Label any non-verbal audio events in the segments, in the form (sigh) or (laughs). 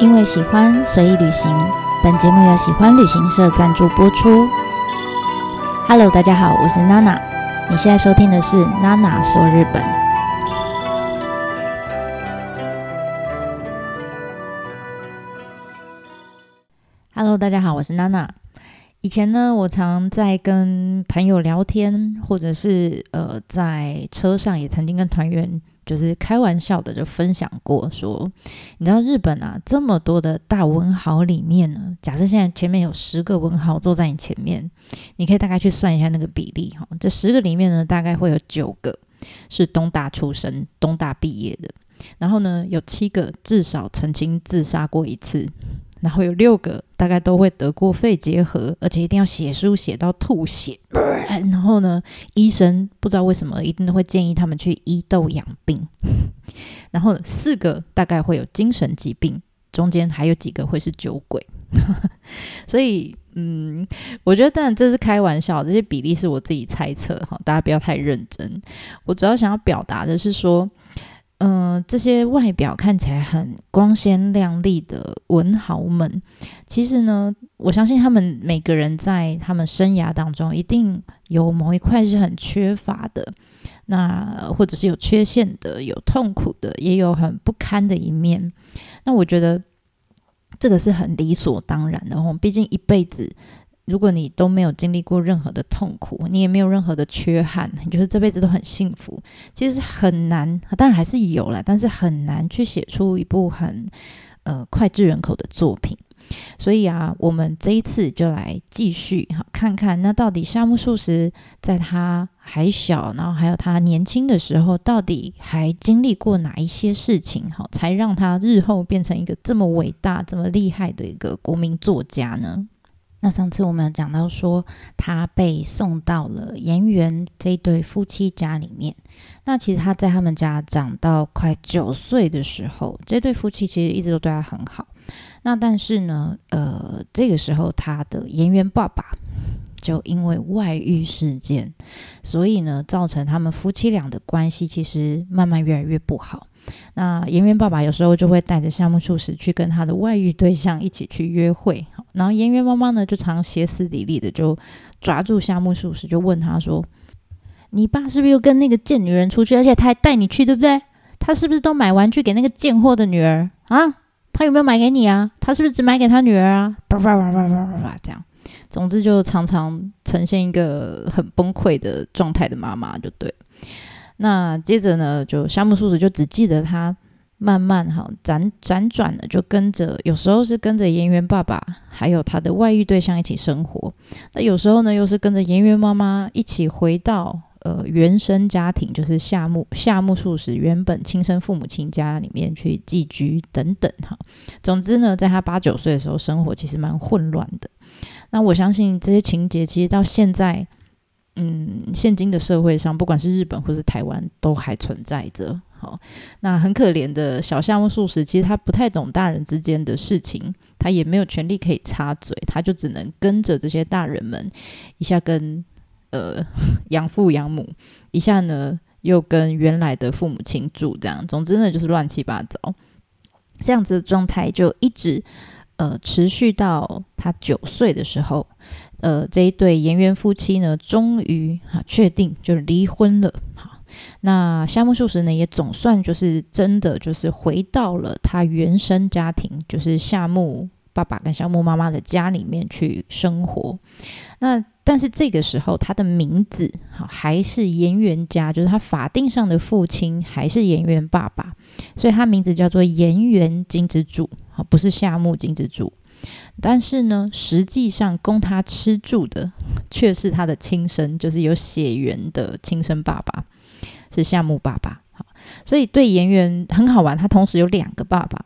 因为喜欢，随意旅行。本节目由喜欢旅行社赞助播出。Hello，大家好，我是娜娜。你现在收听的是娜娜说日本。Hello，大家好，我是娜娜。以前呢，我常在跟朋友聊天，或者是呃，在车上也曾经跟团员。就是开玩笑的，就分享过说，你知道日本啊，这么多的大文豪里面呢，假设现在前面有十个文豪坐在你前面，你可以大概去算一下那个比例哈。这十个里面呢，大概会有九个是东大出身、东大毕业的，然后呢，有七个至少曾经自杀过一次。然后有六个大概都会得过肺结核，而且一定要写书写到吐血。然后呢，医生不知道为什么一定都会建议他们去医痘养病。(laughs) 然后四个大概会有精神疾病，中间还有几个会是酒鬼。(laughs) 所以，嗯，我觉得当然这是开玩笑，这些比例是我自己猜测哈，大家不要太认真。我主要想要表达的是说。嗯，这些外表看起来很光鲜亮丽的文豪们，其实呢，我相信他们每个人在他们生涯当中，一定有某一块是很缺乏的，那或者是有缺陷的，有痛苦的，也有很不堪的一面。那我觉得这个是很理所当然的哦，毕竟一辈子。如果你都没有经历过任何的痛苦，你也没有任何的缺憾，你觉得这辈子都很幸福，其实很难。当然还是有了，但是很难去写出一部很呃脍炙人口的作品。所以啊，我们这一次就来继续哈，看看那到底夏目漱石在他还小，然后还有他年轻的时候，到底还经历过哪一些事情，哈，才让他日后变成一个这么伟大、这么厉害的一个国民作家呢？那上次我们讲到说，他被送到了岩原这一对夫妻家里面。那其实他在他们家长到快九岁的时候，这对夫妻其实一直都对他很好。那但是呢，呃，这个时候他的岩原爸爸就因为外遇事件，所以呢，造成他们夫妻俩的关系其实慢慢越来越不好。那岩渊爸爸有时候就会带着夏目漱石去跟他的外遇对象一起去约会，然后岩渊妈妈呢就常歇斯底里的就抓住夏目漱石，就问他说：“你爸是不是又跟那个贱女人出去？而且他还带你去，对不对？他是不是都买玩具给那个贱货的女儿啊？他有没有买给你啊？他是不是只买给他女儿啊？叭叭叭叭叭叭叭这样，总之就常常呈现一个很崩溃的状态的妈妈，就对。”那接着呢，就夏目漱石就只记得他慢慢哈辗辗转的就跟着，有时候是跟着岩原爸爸，还有他的外遇对象一起生活。那有时候呢，又是跟着岩原妈妈一起回到呃原生家庭，就是夏目夏目漱石原本亲生父母亲家里面去寄居等等哈。总之呢，在他八九岁的时候，生活其实蛮混乱的。那我相信这些情节其实到现在。嗯，现今的社会上，不管是日本或是台湾，都还存在着。好，那很可怜的小夏目漱石，其实他不太懂大人之间的事情，他也没有权利可以插嘴，他就只能跟着这些大人们，一下跟呃 (laughs) 养父养母，一下呢又跟原来的父母亲住，这样，总之呢就是乱七八糟，这样子的状态就一直呃持续到他九岁的时候。呃，这一对岩原夫妻呢，终于哈确定就是离婚了。好，那夏目漱石呢，也总算就是真的就是回到了他原生家庭，就是夏目爸爸跟夏目妈妈的家里面去生活。那但是这个时候，他的名字哈还是岩原家，就是他法定上的父亲还是岩原爸爸，所以他名字叫做岩原金之助，好，不是夏目金之助。但是呢，实际上供他吃住的却是他的亲生，就是有血缘的亲生爸爸，是夏目爸爸。好，所以对岩原很好玩，他同时有两个爸爸。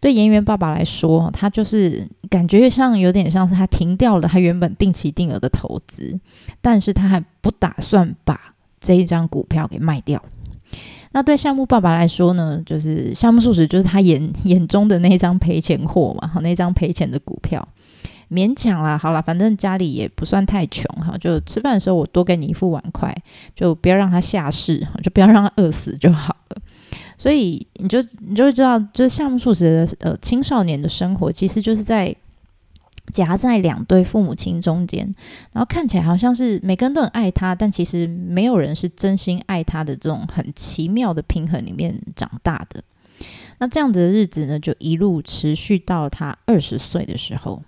对岩原爸爸来说，他就是感觉上有点像是他停掉了他原本定期定额的投资，但是他还不打算把这一张股票给卖掉。那对项目爸爸来说呢，就是项目素食，就是他眼眼中的那张赔钱货嘛，哈，那张赔钱的股票，勉强啦，好了，反正家里也不算太穷，哈，就吃饭的时候我多给你一副碗筷，就不要让他下世，就不要让他饿死就好了。所以你就你就会知道，就是夏目漱石的呃青少年的生活，其实就是在夹在两对父母亲中间，然后看起来好像是每个人都很爱他，但其实没有人是真心爱他的这种很奇妙的平衡里面长大的。那这样子的日子呢，就一路持续到他二十岁的时候。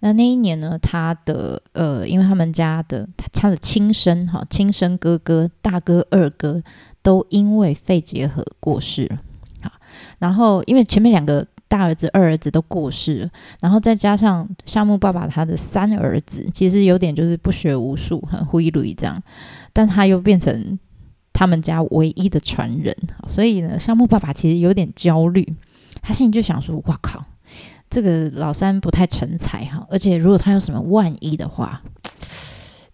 那那一年呢，他的呃，因为他们家的他的亲生哈亲生哥哥、大哥、二哥都因为肺结核过世了。好，然后因为前面两个大儿子、二儿子都过世了，然后再加上夏目爸爸他的三儿子，其实有点就是不学无术，很灰驴这样，但他又变成他们家唯一的传人，所以呢，夏目爸爸其实有点焦虑，他心里就想说：“哇靠！”这个老三不太成才哈，而且如果他有什么万一的话，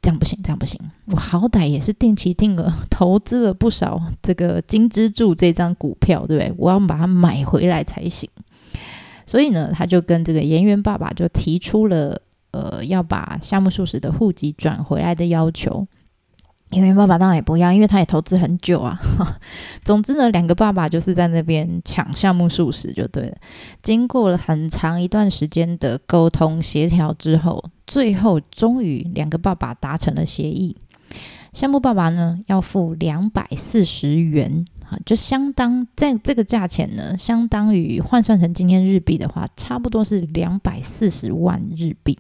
这样不行，这样不行。我好歹也是定期定额投资了不少这个金支柱这张股票，对不对？我要把它买回来才行。所以呢，他就跟这个岩原爸爸就提出了呃要把夏目漱石的户籍转回来的要求。岩原爸爸当然也不要，因为他也投资很久啊。(laughs) 总之呢，两个爸爸就是在那边抢项目数十就对了。经过了很长一段时间的沟通协调之后，最后终于两个爸爸达成了协议。项目爸爸呢要付两百四十元，啊，就相当在这个价钱呢，相当于换算成今天日币的话，差不多是两百四十万日币，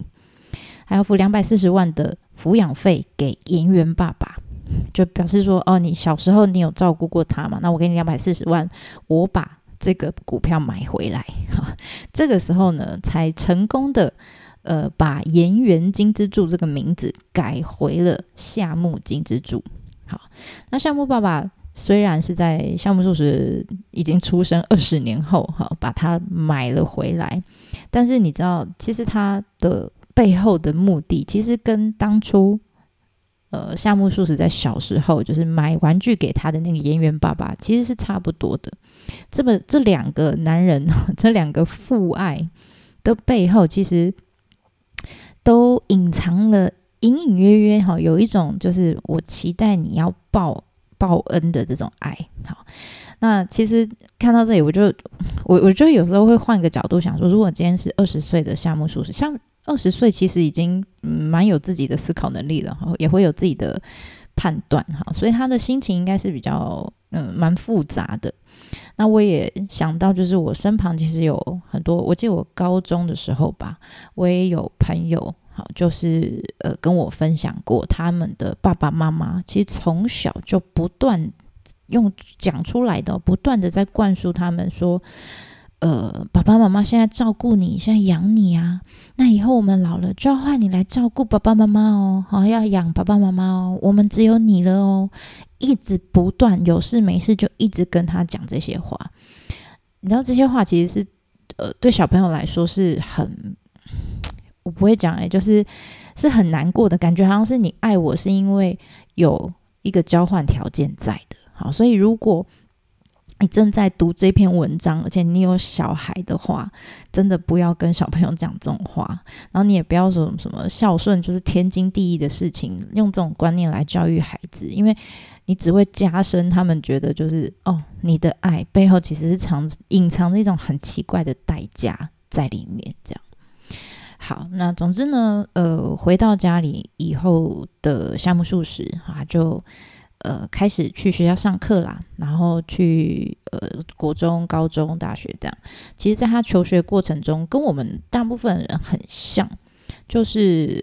还要付两百四十万的抚养费给岩原爸爸。就表示说，哦，你小时候你有照顾过他嘛？那我给你两百四十万，我把这个股票买回来。哈，(laughs) 这个时候呢，才成功的，呃，把岩原金之助这个名字改回了夏目金之助。好，那夏目爸爸虽然是在夏目漱石已经出生二十年后，哈，把它买了回来，但是你知道，其实他的背后的目的，其实跟当初。呃，夏目漱石在小时候就是买玩具给他的那个演员爸爸，其实是差不多的。这么这两个男人，(laughs) 这两个父爱的背后，其实都隐藏了隐隐约约哈，有一种就是我期待你要报报恩的这种爱。好，那其实看到这里，我就我我就有时候会换个角度想说，如果今天是二十岁的夏目漱石，像。二十岁其实已经蛮有自己的思考能力了，也会有自己的判断哈，所以他的心情应该是比较嗯蛮复杂的。那我也想到，就是我身旁其实有很多，我记得我高中的时候吧，我也有朋友，就是呃跟我分享过，他们的爸爸妈妈其实从小就不断用讲出来的，不断的在灌输他们说。呃，爸爸妈妈现在照顾你，现在养你啊。那以后我们老了，就要换你来照顾爸爸妈妈哦。好，要养爸爸妈妈哦。我们只有你了哦。一直不断有事没事就一直跟他讲这些话。你知道这些话其实是呃，对小朋友来说是很，我不会讲哎，就是是很难过的感觉，好像是你爱我是因为有一个交换条件在的。好，所以如果。你正在读这篇文章，而且你有小孩的话，真的不要跟小朋友讲这种话。然后你也不要说什么孝顺就是天经地义的事情，用这种观念来教育孩子，因为你只会加深他们觉得就是哦，你的爱背后其实是藏隐藏着一种很奇怪的代价在里面。这样好，那总之呢，呃，回到家里以后的夏目漱石啊，就。呃，开始去学校上课啦，然后去呃国中、高中、大学这样。其实，在他求学过程中，跟我们大部分人很像，就是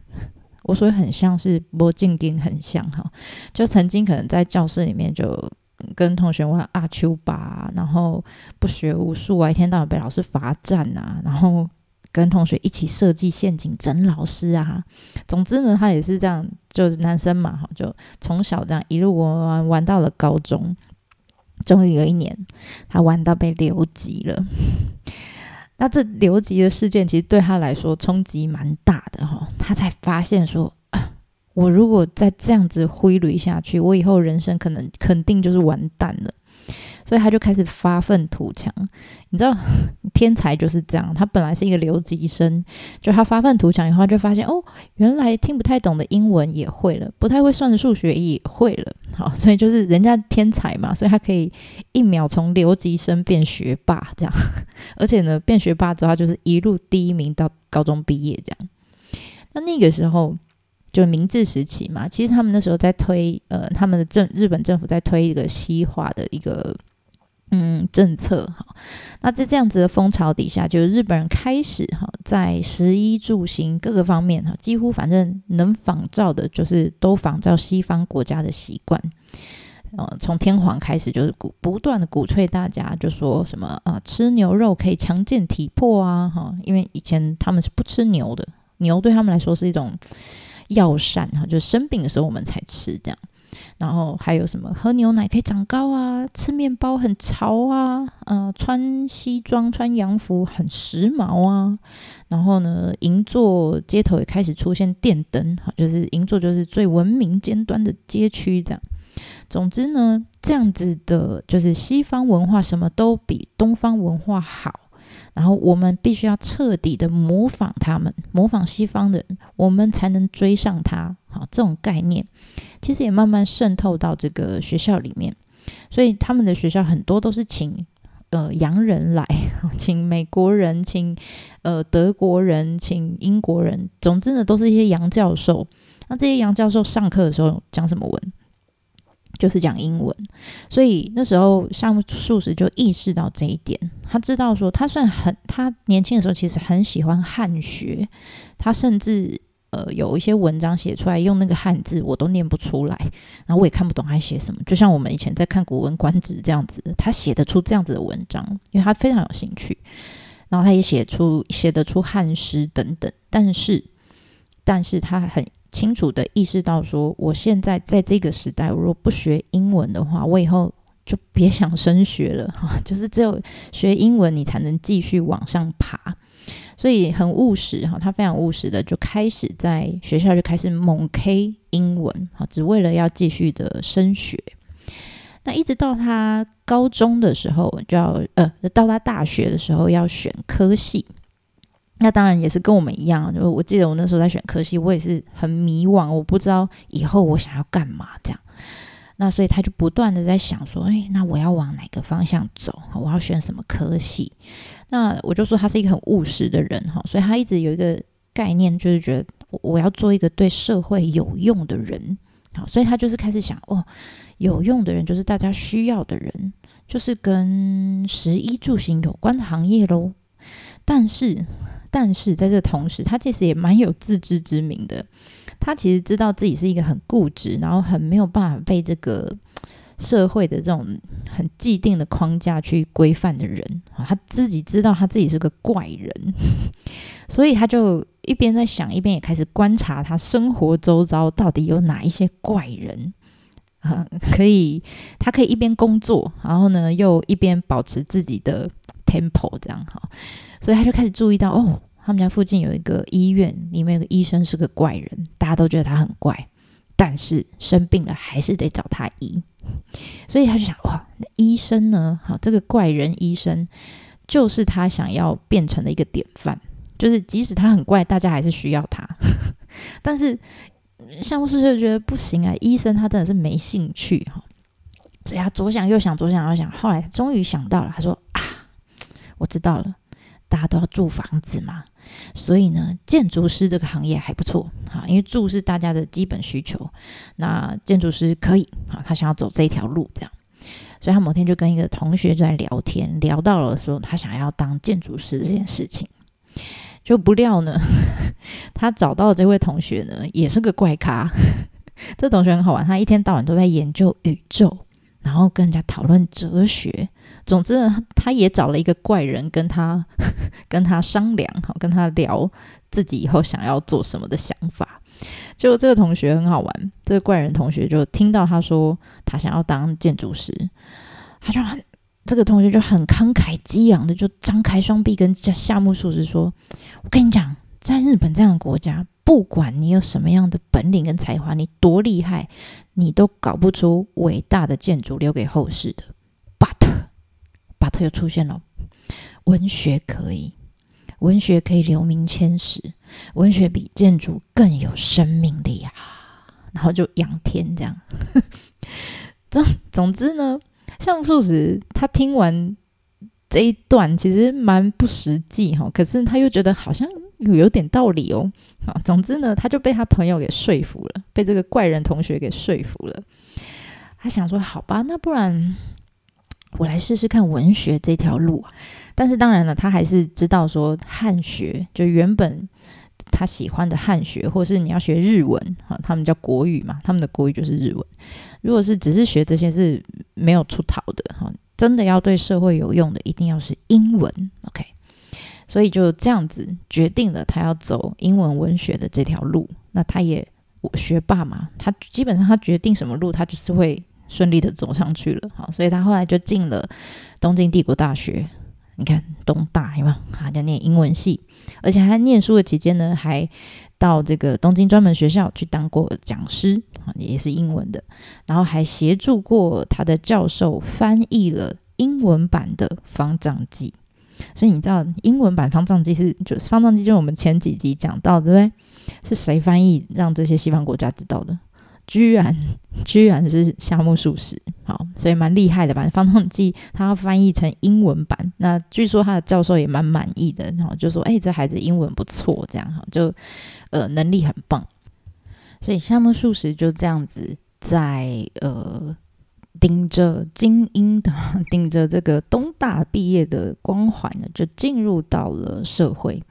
(laughs) 我所谓很像是波静丁很像哈。就曾经可能在教室里面就跟同学玩阿丘吧，然后不学无术啊，一天到晚被老师罚站啊，然后。跟同学一起设计陷阱整老师啊，总之呢，他也是这样，就是男生嘛，哈，就从小这样一路玩玩玩到了高中，终于有一年，他玩到被留级了。那这留级的事件其实对他来说冲击蛮大的哈，他才发现说，我如果再这样子挥泪下去，我以后人生可能肯定就是完蛋了。所以他就开始发愤图强。你知道，(laughs) 天才就是这样，他本来是一个留级生，就他发愤图强以后，就发现哦，原来听不太懂的英文也会了，不太会算的数学也会了。好，所以就是人家天才嘛，所以他可以一秒从留级生变学霸这样，(laughs) 而且呢，变学霸之后，他就是一路第一名到高中毕业这样。那那个时候。就明治时期嘛，其实他们那时候在推，呃，他们的政日本政府在推一个西化的一个嗯政策哈。那在这样子的风潮底下，就是日本人开始哈，在食衣住行各个方面哈，几乎反正能仿照的，就是都仿照西方国家的习惯。呃，从天皇开始就是鼓不断的鼓吹大家，就说什么啊，吃牛肉可以强健体魄啊哈，因为以前他们是不吃牛的，牛对他们来说是一种。药膳哈，就生病的时候我们才吃这样。然后还有什么喝牛奶可以长高啊，吃面包很潮啊，呃，穿西装穿洋服很时髦啊。然后呢，银座街头也开始出现电灯哈，就是银座就是最文明尖端的街区这样。总之呢，这样子的就是西方文化什么都比东方文化好。然后我们必须要彻底的模仿他们，模仿西方人，我们才能追上他。好，这种概念其实也慢慢渗透到这个学校里面。所以他们的学校很多都是请呃洋人来，(laughs) 请美国人，请呃德国人，请英国人，总之呢都是一些洋教授。那这些洋教授上课的时候讲什么文？就是讲英文，所以那时候夏目漱石就意识到这一点。他知道说，他算很，他年轻的时候其实很喜欢汉学，他甚至呃有一些文章写出来用那个汉字，我都念不出来，然后我也看不懂他写什么。就像我们以前在看《古文观止》这样子，他写得出这样子的文章，因为他非常有兴趣。然后他也写出写得出汉诗等等，但是，但是他很。清楚的意识到，说我现在在这个时代，我如果不学英文的话，我以后就别想升学了。(laughs) 就是只有学英文，你才能继续往上爬。所以很务实哈，他非常务实的就开始在学校就开始猛 K 英文哈，只为了要继续的升学。那一直到他高中的时候，就要呃，到他大学的时候要选科系。那当然也是跟我们一样，就我记得我那时候在选科系，我也是很迷惘，我不知道以后我想要干嘛这样。那所以他就不断的在想说，哎，那我要往哪个方向走？我要选什么科系？那我就说他是一个很务实的人哈，所以他一直有一个概念，就是觉得我要做一个对社会有用的人。好，所以他就是开始想，哦，有用的人就是大家需要的人，就是跟食衣住行有关的行业喽。但是。但是在这同时，他其实也蛮有自知之明的。他其实知道自己是一个很固执，然后很没有办法被这个社会的这种很既定的框架去规范的人啊。他自己知道他自己是个怪人，(laughs) 所以他就一边在想，一边也开始观察他生活周遭到底有哪一些怪人啊，可以他可以一边工作，然后呢又一边保持自己的 tempo 这样哈。所以他就开始注意到，哦，他们家附近有一个医院，里面有个医生是个怪人，大家都觉得他很怪，但是生病了还是得找他医。所以他就想，哇，医生呢？好，这个怪人医生就是他想要变成的一个典范，就是即使他很怪，大家还是需要他。(laughs) 但是项目师就觉得不行啊，医生他真的是没兴趣哈，所以他左想右想，左想右想，后来终于想到了，他说啊，我知道了。大家都要住房子嘛，所以呢，建筑师这个行业还不错哈，因为住是大家的基本需求。那建筑师可以啊，他想要走这一条路，这样，所以他某天就跟一个同学在聊天，聊到了说他想要当建筑师这件事情，就不料呢，(laughs) 他找到的这位同学呢，也是个怪咖。这同学很好玩，他一天到晚都在研究宇宙。然后跟人家讨论哲学，总之呢，他也找了一个怪人跟他 (laughs) 跟他商量，好跟他聊自己以后想要做什么的想法。就这个同学很好玩，这个怪人同学就听到他说他想要当建筑师，他就很这个同学就很慷慨激昂的就张开双臂跟夏目漱石说：“我跟你讲，在日本这样的国家。”不管你有什么样的本领跟才华，你多厉害，你都搞不出伟大的建筑留给后世的。But 巴特又出现了，文学可以，文学可以留名千史，文学比建筑更有生命力啊！然后就仰天这样。(laughs) 总总之呢，像素食他听完这一段，其实蛮不实际哈，可是他又觉得好像有有点道理哦。啊，总之呢，他就被他朋友给说服了，被这个怪人同学给说服了。他想说，好吧，那不然我来试试看文学这条路。但是当然了，他还是知道说汉学就原本。他喜欢的汉学，或是你要学日文，哈，他们叫国语嘛，他们的国语就是日文。如果是只是学这些是没有出头的，哈，真的要对社会有用的，一定要是英文，OK。所以就这样子决定了，他要走英文文学的这条路。那他也我学霸嘛，他基本上他决定什么路，他就是会顺利的走上去了，好，所以他后来就进了东京帝国大学。你看东大有没有？他在念英文系，而且他念书的期间呢，还到这个东京专门学校去当过讲师啊，也是英文的。然后还协助过他的教授翻译了英文版的《方丈记》。所以你知道英文版《方丈记》是就是《方丈记》就是我们前几集讲到，对不对？是谁翻译让这些西方国家知道的？居然，居然是夏目漱石，好，所以蛮厉害的吧？《方丈记》他要翻译成英文版，那据说他的教授也蛮满意的，然后就说：“哎，这孩子英文不错，这样哈，就呃能力很棒。”所以夏目漱石就这样子在呃顶着精英的、(laughs) 顶着这个东大毕业的光环呢，就进入到了社会。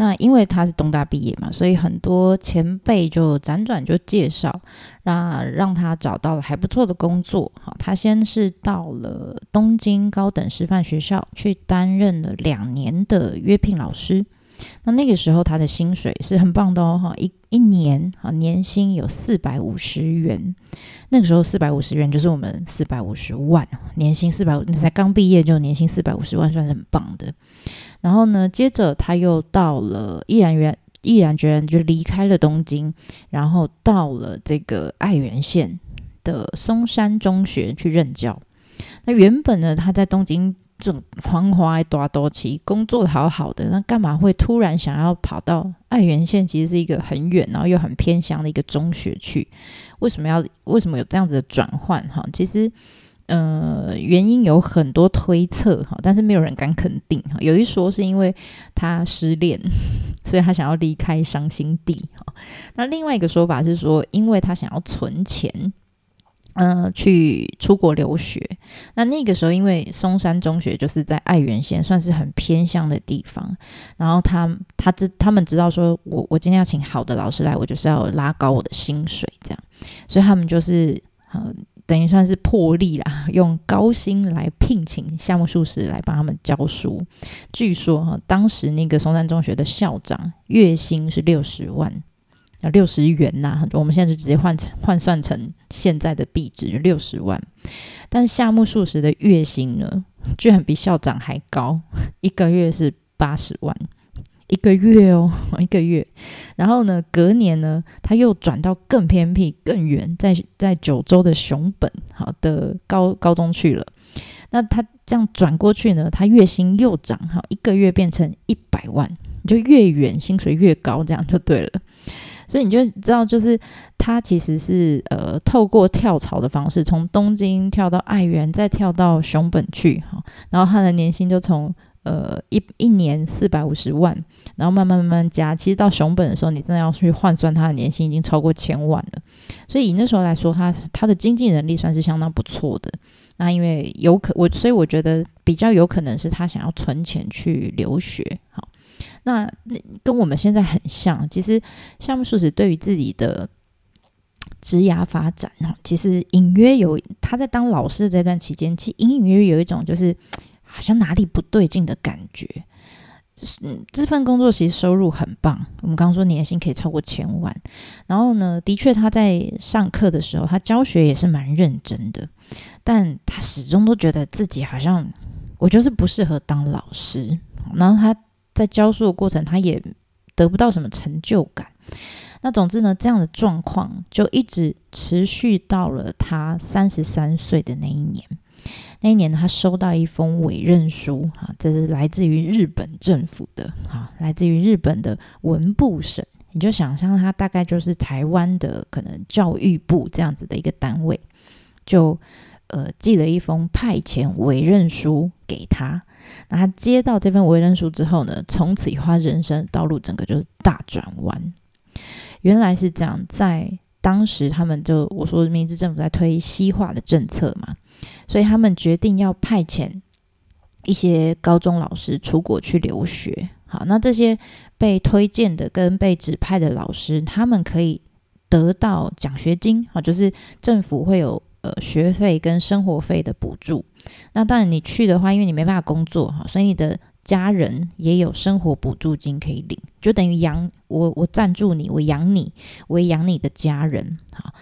那因为他是东大毕业嘛，所以很多前辈就辗转就介绍，那让他找到了还不错的工作。好，他先是到了东京高等师范学校去担任了两年的约聘老师。那那个时候他的薪水是很棒的哦，哈，一一年啊年薪有四百五十元。那个时候四百五十元就是我们四百五十万，年薪四百五，才刚毕业就年薪四百五十万，算是很棒的。然后呢，接着他又到了毅然决毅然决然就离开了东京，然后到了这个爱媛县的松山中学去任教。那原本呢，他在东京这种繁华多多期工作好好的，那干嘛会突然想要跑到爱媛县？其实是一个很远，然后又很偏乡的一个中学去。为什么要为什么有这样子的转换？哈，其实。呃，原因有很多推测哈，但是没有人敢肯定哈。有一说是因为他失恋，(laughs) 所以他想要离开伤心地哈。那另外一个说法是说，因为他想要存钱，呃，去出国留学。那那个时候，因为松山中学就是在爱媛县，算是很偏向的地方。然后他他知他们知道说，我我今天要请好的老师来，我就是要拉高我的薪水，这样，所以他们就是呃。等于算是破例啦，(laughs) 用高薪来聘请夏目漱石来帮他们教书。据说哈，当时那个松山中学的校长月薪是六十万，要六十元呐，我们现在就直接换成换算成现在的币值就六十万。但夏目漱石的月薪呢，居然比校长还高，一个月是八十万。一个月哦，一个月，然后呢，隔年呢，他又转到更偏僻、更远，在在九州的熊本好的高高中去了。那他这样转过去呢，他月薪又涨哈，一个月变成一百万，就越远薪水越高，这样就对了。所以你就知道，就是他其实是呃透过跳槽的方式，从东京跳到爱媛，再跳到熊本去哈，然后他的年薪就从。呃，一一年四百五十万，然后慢慢慢慢加。其实到熊本的时候，你真的要去换算他的年薪已经超过千万了。所以以那时候来说，他他的经济能力算是相当不错的。那因为有可我，所以我觉得比较有可能是他想要存钱去留学。好，那那跟我们现在很像。其实项目素质对于自己的职涯发展哈，其实隐约有他在当老师的这段期间，其实隐隐约约有一种就是。好像哪里不对劲的感觉，嗯，这份工作其实收入很棒，我们刚刚说年薪可以超过千万，然后呢，的确他在上课的时候，他教学也是蛮认真的，但他始终都觉得自己好像，我就是不适合当老师，然后他在教书的过程，他也得不到什么成就感，那总之呢，这样的状况就一直持续到了他三十三岁的那一年。那一年他收到一封委任书，哈，这是来自于日本政府的，哈，来自于日本的文部省。你就想象他大概就是台湾的可能教育部这样子的一个单位，就呃寄了一封派遣委任书给他。那他接到这份委任书之后呢，从此以后人生道路整个就是大转弯。原来是这样，在当时他们就我说明治政府在推西化的政策嘛，所以他们决定要派遣一些高中老师出国去留学。好，那这些被推荐的跟被指派的老师，他们可以得到奖学金，好，就是政府会有学费跟生活费的补助。那当然你去的话，因为你没办法工作哈，所以你的家人也有生活补助金可以领，就等于养我，我赞助你，我养你，我养你的家人。好，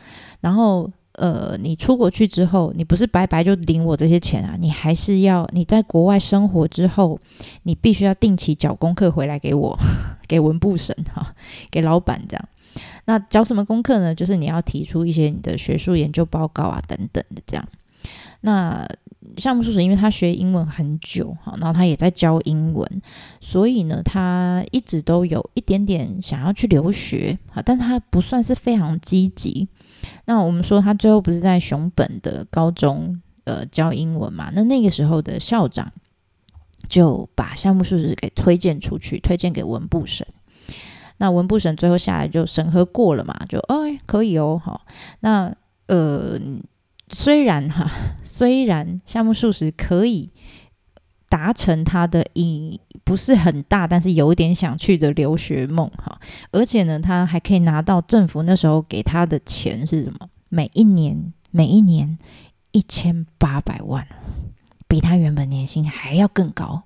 然后。呃，你出国去之后，你不是白白就领我这些钱啊？你还是要你在国外生活之后，你必须要定期缴功课回来给我，(laughs) 给文部省哈，给老板这样。那教什么功课呢？就是你要提出一些你的学术研究报告啊等等的这样。那项目叔叔因为他学英文很久哈，然后他也在教英文，所以呢，他一直都有一点点想要去留学啊，但他不算是非常积极。那我们说他最后不是在熊本的高中呃教英文嘛？那那个时候的校长就把项目数值给推荐出去，推荐给文部省。那文部省最后下来就审核过了嘛？就哎可以哦，好。那呃虽然哈，(laughs) 虽然项目数值可以达成他的以不是很大，但是有点想去的留学梦哈，而且呢，他还可以拿到政府那时候给他的钱是什么？每一年，每一年一千八百万，比他原本年薪还要更高。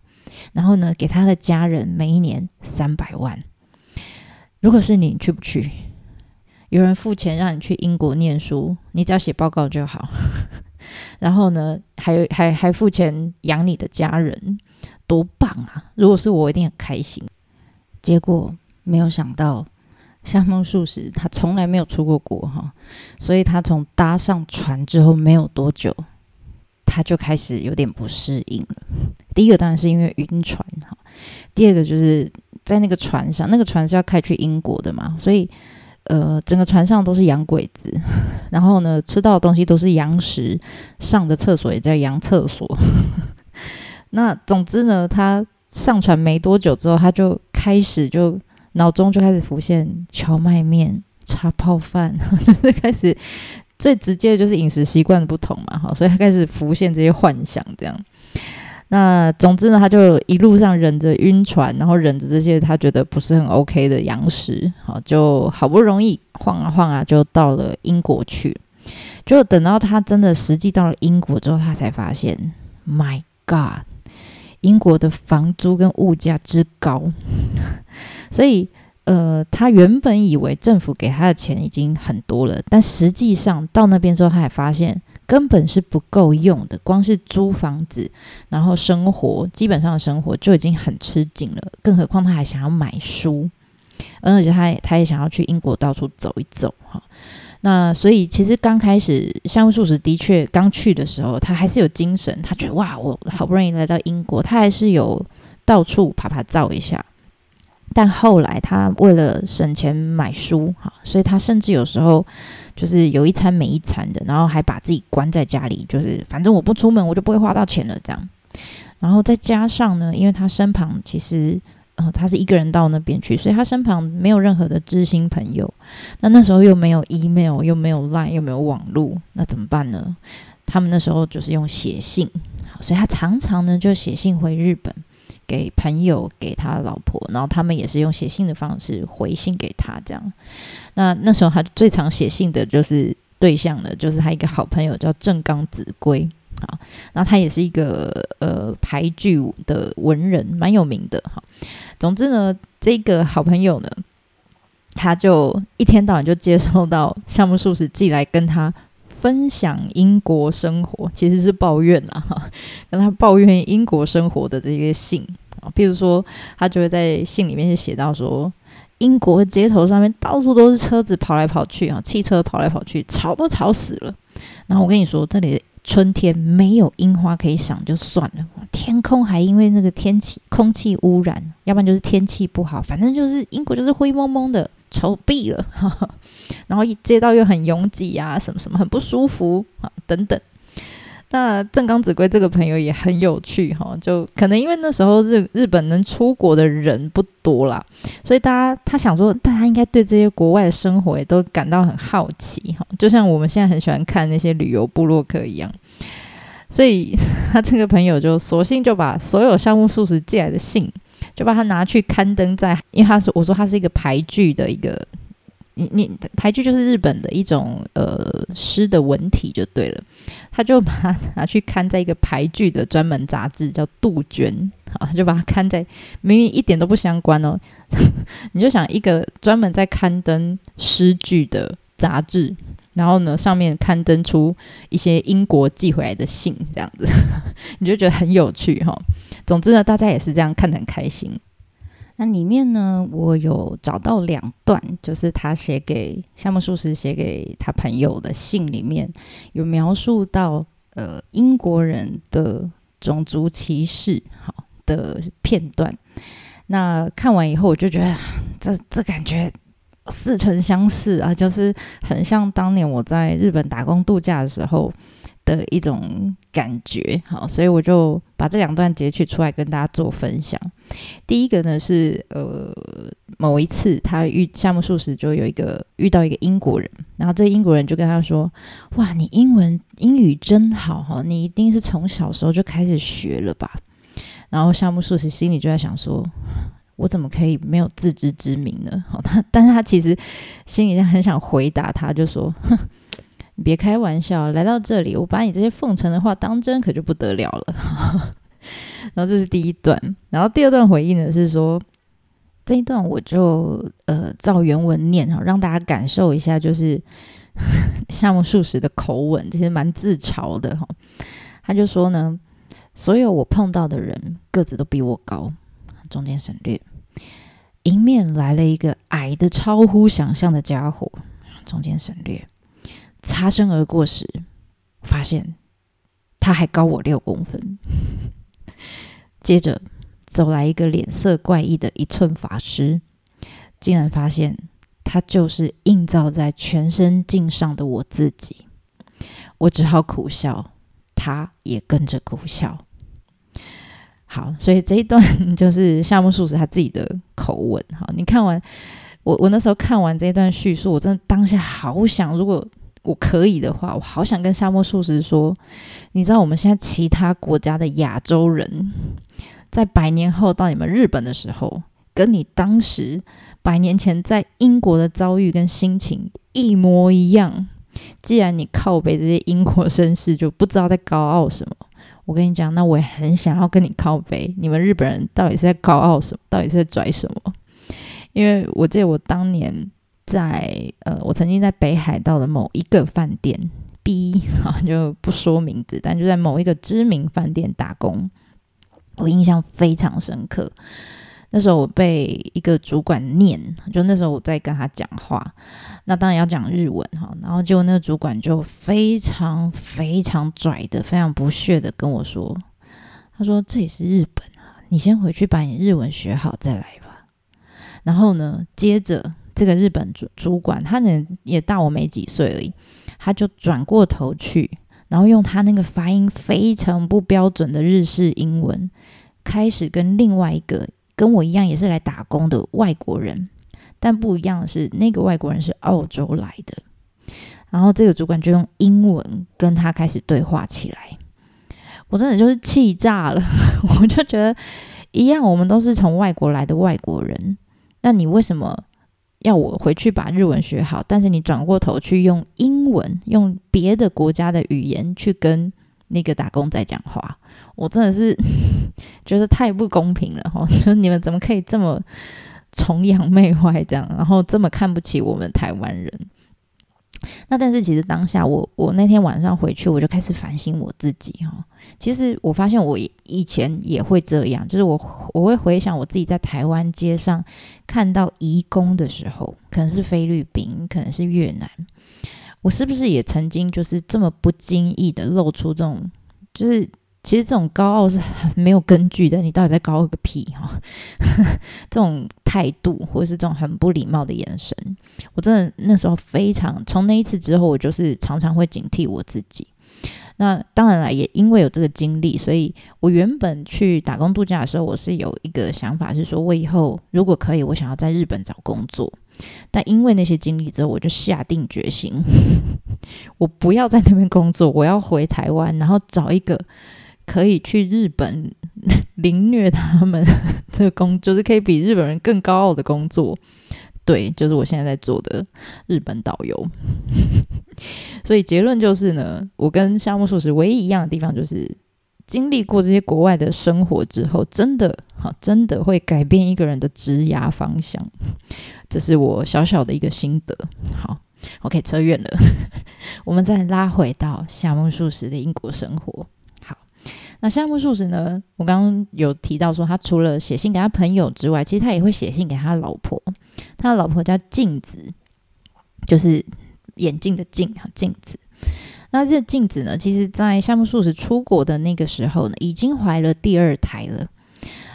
然后呢，给他的家人每一年三百万。如果是你，去不去？有人付钱让你去英国念书，你只要写报告就好。(laughs) 然后呢，还有还还付钱养你的家人。多棒啊！如果是我，一定很开心。结果没有想到，夏目漱石他从来没有出过国哈，所以他从搭上船之后没有多久，他就开始有点不适应了。第一个当然是因为晕船哈，第二个就是在那个船上，那个船是要开去英国的嘛，所以呃，整个船上都是洋鬼子，(laughs) 然后呢，吃到的东西都是洋食，上的厕所也叫洋厕所。(laughs) 那总之呢，他上船没多久之后，他就开始就脑中就开始浮现荞麦面、茶泡饭，(laughs) 就是开始最直接的就是饮食习惯不同嘛，哈，所以他开始浮现这些幻想，这样。那总之呢，他就一路上忍着晕船，然后忍着这些他觉得不是很 OK 的洋食，好，就好不容易晃啊晃啊，就到了英国去。就等到他真的实际到了英国之后，他才发现，My God！英国的房租跟物价之高，(laughs) 所以呃，他原本以为政府给他的钱已经很多了，但实际上到那边之后，他还发现根本是不够用的。光是租房子，然后生活基本上的生活就已经很吃紧了，更何况他还想要买书，(laughs) 而且他也他也想要去英国到处走一走哈。那所以其实刚开始项目素食的确刚去的时候，他还是有精神，他觉得哇，我好不容易来到英国，他还是有到处爬爬照一下。但后来他为了省钱买书哈，所以他甚至有时候就是有一餐没一餐的，然后还把自己关在家里，就是反正我不出门，我就不会花到钱了这样。然后再加上呢，因为他身旁其实。他是一个人到那边去，所以他身旁没有任何的知心朋友。那那时候又没有 email，又没有 line，又没有网络，那怎么办呢？他们那时候就是用写信，所以他常常呢就写信回日本给朋友，给他老婆，然后他们也是用写信的方式回信给他。这样，那那时候他最常写信的就是对象呢，就是他一个好朋友叫正冈子规。好，那他也是一个呃排剧的文人，蛮有名的哈。总之呢，这个好朋友呢，他就一天到晚就接收到项目素食寄来跟他分享英国生活，其实是抱怨啦哈，(laughs) 跟他抱怨英国生活的这些信啊。譬如说，他就会在信里面就写到说，英国街头上面到处都是车子跑来跑去啊，汽车跑来跑去，吵都吵死了。然后我跟你说，这里。春天没有樱花可以赏就算了，天空还因为那个天气空气污染，要不然就是天气不好，反正就是英国就是灰蒙蒙的，丑毙了。(laughs) 然后一街道又很拥挤啊，什么什么很不舒服啊，等等。那正刚子规这个朋友也很有趣哈，就可能因为那时候日日本能出国的人不多啦，所以大家他想说，大家应该对这些国外的生活也都感到很好奇哈，就像我们现在很喜欢看那些旅游部落客一样。所以 (laughs) 他这个朋友就索性就把所有项目素食寄来的信，就把它拿去刊登在，因为他是我说他是一个排剧的一个。你你排剧就是日本的一种呃诗的文体就对了，他就把它拿去刊在一个排剧的专门杂志叫《杜鹃》(laughs) 啊，就把它刊在明明一点都不相关哦，(laughs) 你就想一个专门在刊登诗句的杂志，然后呢上面刊登出一些英国寄回来的信这样子，(laughs) 你就觉得很有趣哈。总之呢，大家也是这样看得很开心。那里面呢，我有找到两段，就是他写给夏目漱石写给他朋友的信，里面有描述到呃英国人的种族歧视好的片段。那看完以后，我就觉得这这感觉似曾相识啊，就是很像当年我在日本打工度假的时候。的一种感觉，好，所以我就把这两段截取出来跟大家做分享。第一个呢是呃某一次他遇夏目漱石就有一个遇到一个英国人，然后这英国人就跟他说：“哇，你英文英语真好哈，你一定是从小时候就开始学了吧？”然后夏目漱石心里就在想说：“我怎么可以没有自知之明呢？” (laughs) 好，他但是他其实心里很想回答他，就说：“哼。”别开玩笑，来到这里，我把你这些奉承的话当真，可就不得了了。(laughs) 然后这是第一段，然后第二段回应呢是说，这一段我就呃照原文念哈，让大家感受一下，就是 (laughs) 夏目漱石的口吻，其实蛮自嘲的哈。他就说呢，所有我碰到的人个子都比我高，中间省略，迎面来了一个矮的超乎想象的家伙，中间省略。擦身而过时，发现他还高我六公分。(laughs) 接着走来一个脸色怪异的一寸法师，竟然发现他就是映照在全身镜上的我自己。我只好苦笑，他也跟着苦笑。好，所以这一段 (laughs) 就是夏目漱石他自己的口吻。好，你看完我，我那时候看完这一段叙述，我真的当下好想，如果。我可以的话，我好想跟夏目漱石说，你知道我们现在其他国家的亚洲人，在百年后到你们日本的时候，跟你当时百年前在英国的遭遇跟心情一模一样。既然你靠北这些英国绅士就不知道在高傲什么，我跟你讲，那我也很想要跟你靠背。你们日本人到底是在高傲什么？到底是在拽什么？因为我记得我当年。在呃，我曾经在北海道的某一个饭店，B 啊 (laughs) 就不说名字，但就在某一个知名饭店打工，我印象非常深刻。那时候我被一个主管念，就那时候我在跟他讲话，那当然要讲日文哈，然后结果那个主管就非常非常拽的，非常不屑的跟我说，他说这也是日本啊，你先回去把你日文学好再来吧。然后呢，接着。这个日本主主管，他呢也大我没几岁而已，他就转过头去，然后用他那个发音非常不标准的日式英文，开始跟另外一个跟我一样也是来打工的外国人，但不一样的是，那个外国人是澳洲来的，然后这个主管就用英文跟他开始对话起来，我真的就是气炸了，(laughs) 我就觉得一样，我们都是从外国来的外国人，那你为什么？要我回去把日文学好，但是你转过头去用英文，用别的国家的语言去跟那个打工仔讲话，我真的是 (laughs) 觉得太不公平了哈！(laughs) 就你们怎么可以这么崇洋媚外这样，然后这么看不起我们台湾人？那但是其实当下我我那天晚上回去我就开始反省我自己哈，其实我发现我以前也会这样，就是我我会回想我自己在台湾街上看到移工的时候，可能是菲律宾，可能是越南，我是不是也曾经就是这么不经意的露出这种，就是其实这种高傲是很没有根据的，你到底在高傲个屁哈？(laughs) 这种态度或者是这种很不礼貌的眼神，我真的那时候非常，从那一次之后，我就是常常会警惕我自己。那当然了，也因为有这个经历，所以我原本去打工度假的时候，我是有一个想法，是说我以后如果可以，我想要在日本找工作。但因为那些经历之后，我就下定决心，(laughs) 我不要在那边工作，我要回台湾，然后找一个可以去日本凌虐他们的工，就是可以比日本人更高傲的工作。对，就是我现在在做的日本导游。(laughs) 所以结论就是呢，我跟夏目漱石唯一一样的地方就是，经历过这些国外的生活之后，真的哈，真的会改变一个人的职涯方向。(laughs) 这是我小小的一个心得。好，OK，扯远了，(laughs) 我们再拉回到夏目漱石的英国生活。好，那夏目漱石呢，我刚刚有提到说，他除了写信给他朋友之外，其实他也会写信给他老婆。他的老婆叫镜子，就是眼镜的镜哈，镜子。那这镜子呢，其实在夏目漱石出国的那个时候呢，已经怀了第二胎了，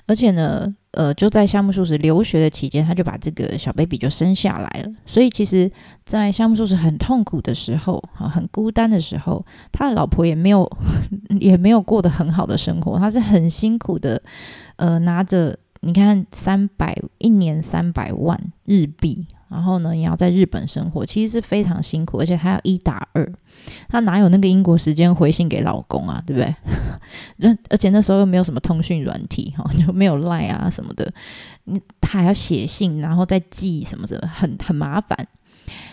而且呢，呃，就在夏目漱石留学的期间，他就把这个小 baby 就生下来了。所以，其实，在夏目漱石很痛苦的时候，哈，很孤单的时候，他的老婆也没有 (laughs) 也没有过得很好的生活，他是很辛苦的，呃，拿着。你看，三百一年三百万日币，然后呢，你要在日本生活，其实是非常辛苦，而且他要一打二，他哪有那个英国时间回信给老公啊，对不对？(laughs) 而且那时候又没有什么通讯软体哈，就没有赖啊什么的，你他还要写信，然后再寄什么什么，很很麻烦，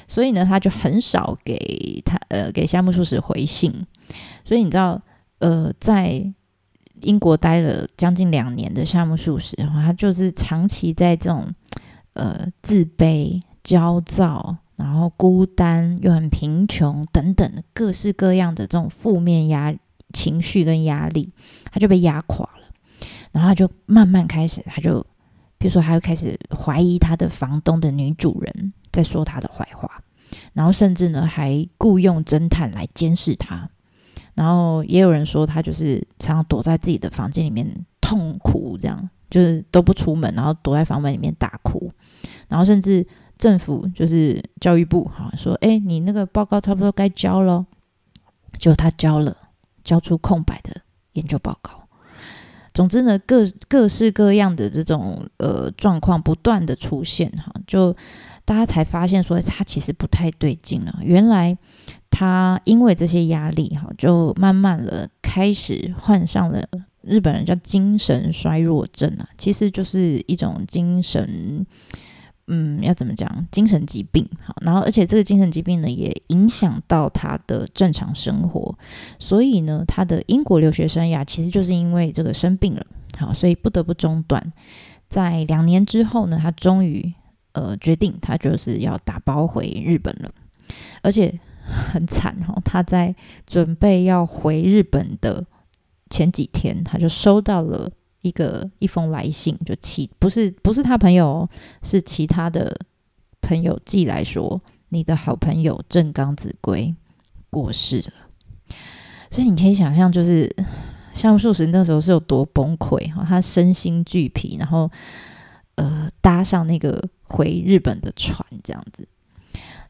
所以呢，他就很少给他呃给夏目漱石回信，所以你知道呃在。英国待了将近两年的夏目漱石，他就是长期在这种呃自卑、焦躁，然后孤单又很贫穷等等各式各样的这种负面压情绪跟压力，他就被压垮了。然后他就慢慢开始，他就比如说，他就开始怀疑他的房东的女主人在说他的坏话，然后甚至呢还雇佣侦探来监视他。然后也有人说，他就是常常躲在自己的房间里面痛哭，这样就是都不出门，然后躲在房门里面大哭。然后甚至政府就是教育部哈说，哎，你那个报告差不多该交了，就他交了，交出空白的研究报告。总之呢，各各式各样的这种呃状况不断的出现哈，就大家才发现说他其实不太对劲了。原来。他因为这些压力，哈，就慢慢的开始患上了日本人叫精神衰弱症啊，其实就是一种精神，嗯，要怎么讲，精神疾病，好，然后而且这个精神疾病呢，也影响到他的正常生活，所以呢，他的英国留学生涯其实就是因为这个生病了，好，所以不得不中断。在两年之后呢，他终于呃决定，他就是要打包回日本了，而且。很惨哦！他在准备要回日本的前几天，他就收到了一个一封来信，就其不是不是他朋友，是其他的朋友寄来说，你的好朋友正刚子规过世了。所以你可以想象，就是像素石那时候是有多崩溃哈，他身心俱疲，然后呃搭上那个回日本的船，这样子。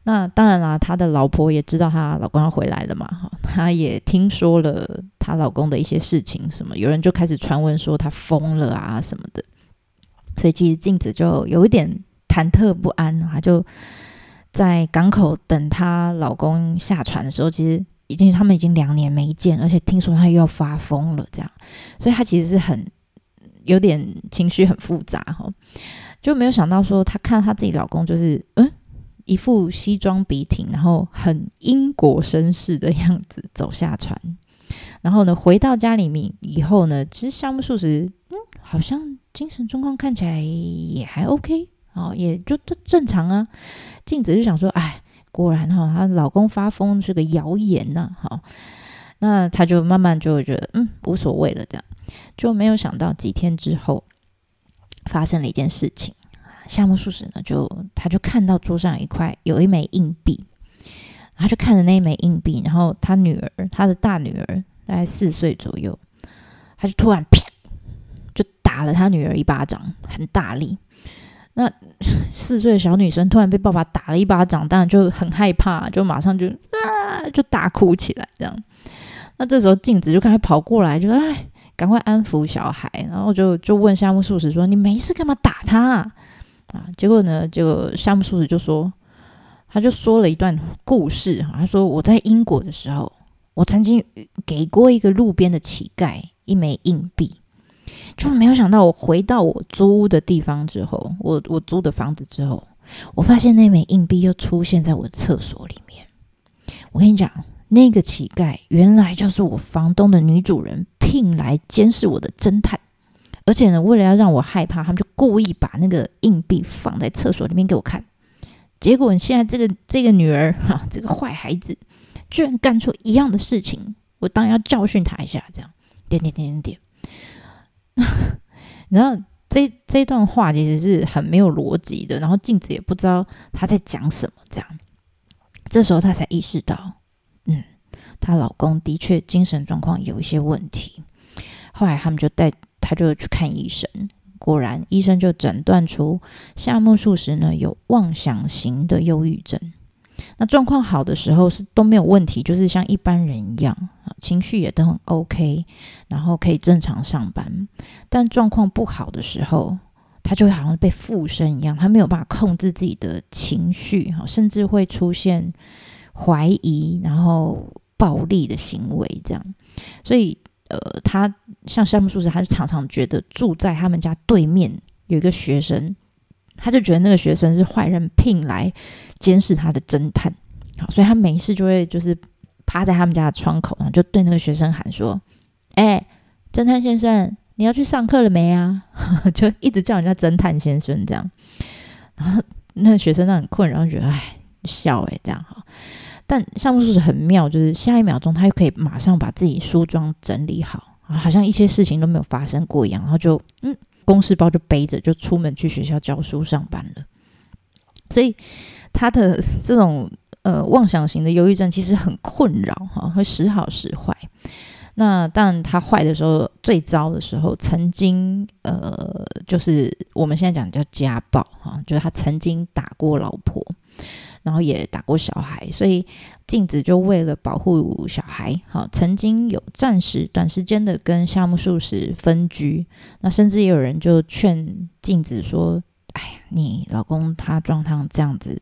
那当然啦，她的老婆也知道她老公要回来了嘛，哈，她也听说了她老公的一些事情，什么有人就开始传闻说他疯了啊什么的，所以其实镜子就有一点忐忑不安，她就在港口等她老公下船的时候，其实已经他们已经两年没见，而且听说他又要发疯了，这样，所以她其实是很有点情绪很复杂哈，就没有想到说她看她自己老公就是嗯。一副西装笔挺，然后很英国绅士的样子走下船，然后呢，回到家里面以后呢，其实夏目漱石嗯，好像精神状况看起来也还 OK 哦，也就都正常啊。镜子就想说，哎，果然哈，她老公发疯是个谣言呐，好，那她就慢慢就觉得嗯，无所谓了，这样就没有想到几天之后发生了一件事情。夏目漱石呢，就他就看到桌上一块有一枚硬币，他就看着那一枚硬币，然后他女儿，他的大女儿大概四岁左右，他就突然啪就打了他女儿一巴掌，很大力。那四岁的小女生突然被爸爸打了一巴掌，当然就很害怕，就马上就啊就大哭起来。这样，那这时候镜子就赶快跑过来，就哎赶快安抚小孩，然后就就问夏目漱石说：“你没事干嘛打他啊？”啊，结果呢，就夏目漱石就说，他就说了一段故事他说我在英国的时候，我曾经给过一个路边的乞丐一枚硬币。就没有想到，我回到我租屋的地方之后，我我租的房子之后，我发现那枚硬币又出现在我的厕所里面。我跟你讲，那个乞丐原来就是我房东的女主人聘来监视我的侦探，而且呢，为了要让我害怕，他们就故意把那个硬币放在厕所里面给我看。结果现在这个这个女儿哈，这个坏孩子居然干出一样的事情，我当然要教训他一下。这样点点点点点。(laughs) 然后这这段话其实是很没有逻辑的，然后镜子也不知道她在讲什么。这样，这时候她才意识到，嗯，她老公的确精神状况有一些问题。后来他们就带她就去看医生，果然医生就诊断出夏目漱石呢有妄想型的忧郁症。那状况好的时候是都没有问题，就是像一般人一样情绪也都很 OK，然后可以正常上班。但状况不好的时候，他就会好像被附身一样，他没有办法控制自己的情绪，哈，甚至会出现怀疑，然后暴力的行为这样。所以，呃，他像山姆叔叔，他就常常觉得住在他们家对面有一个学生。他就觉得那个学生是坏人聘来监视他的侦探，好，所以他没事就会就是趴在他们家的窗口，然后就对那个学生喊说：“哎，侦探先生，你要去上课了没啊？” (laughs) 就一直叫人家侦探先生这样。然后那个学生都很困然后，觉得哎笑哎这样哈。但项目是很妙，就是下一秒钟他又可以马上把自己梳妆整理好，好像一些事情都没有发生过一样，然后就嗯。公事包就背着就出门去学校教书上班了，所以他的这种呃妄想型的忧郁症其实很困扰哈，会时好时坏。那但他坏的时候最糟的时候，曾经呃就是我们现在讲叫家暴哈，就是他曾经打过老婆。然后也打过小孩，所以镜子就为了保护小孩，好，曾经有暂时短时间的跟夏目漱石分居。那甚至也有人就劝镜子说：“哎呀，你老公他状况这样子，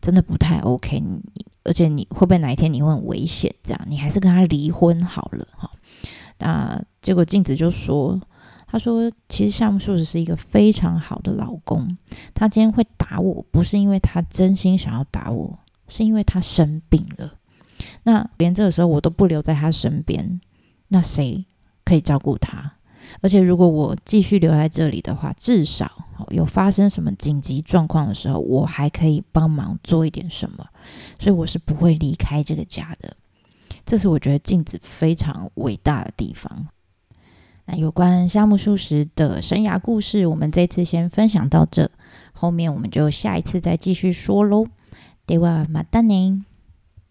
真的不太 OK，你而且你会不会哪一天你会很危险？这样你还是跟他离婚好了。”哈，那结果镜子就说。他说：“其实夏目漱石是一个非常好的老公。他今天会打我，不是因为他真心想要打我，是因为他生病了。那连这个时候我都不留在他身边，那谁可以照顾他？而且如果我继续留在这里的话，至少有发生什么紧急状况的时候，我还可以帮忙做一点什么。所以我是不会离开这个家的。这是我觉得镜子非常伟大的地方。”那有关夏目漱石的生涯故事，我们这次先分享到这，后面我们就下一次再继续说喽。ではまたね。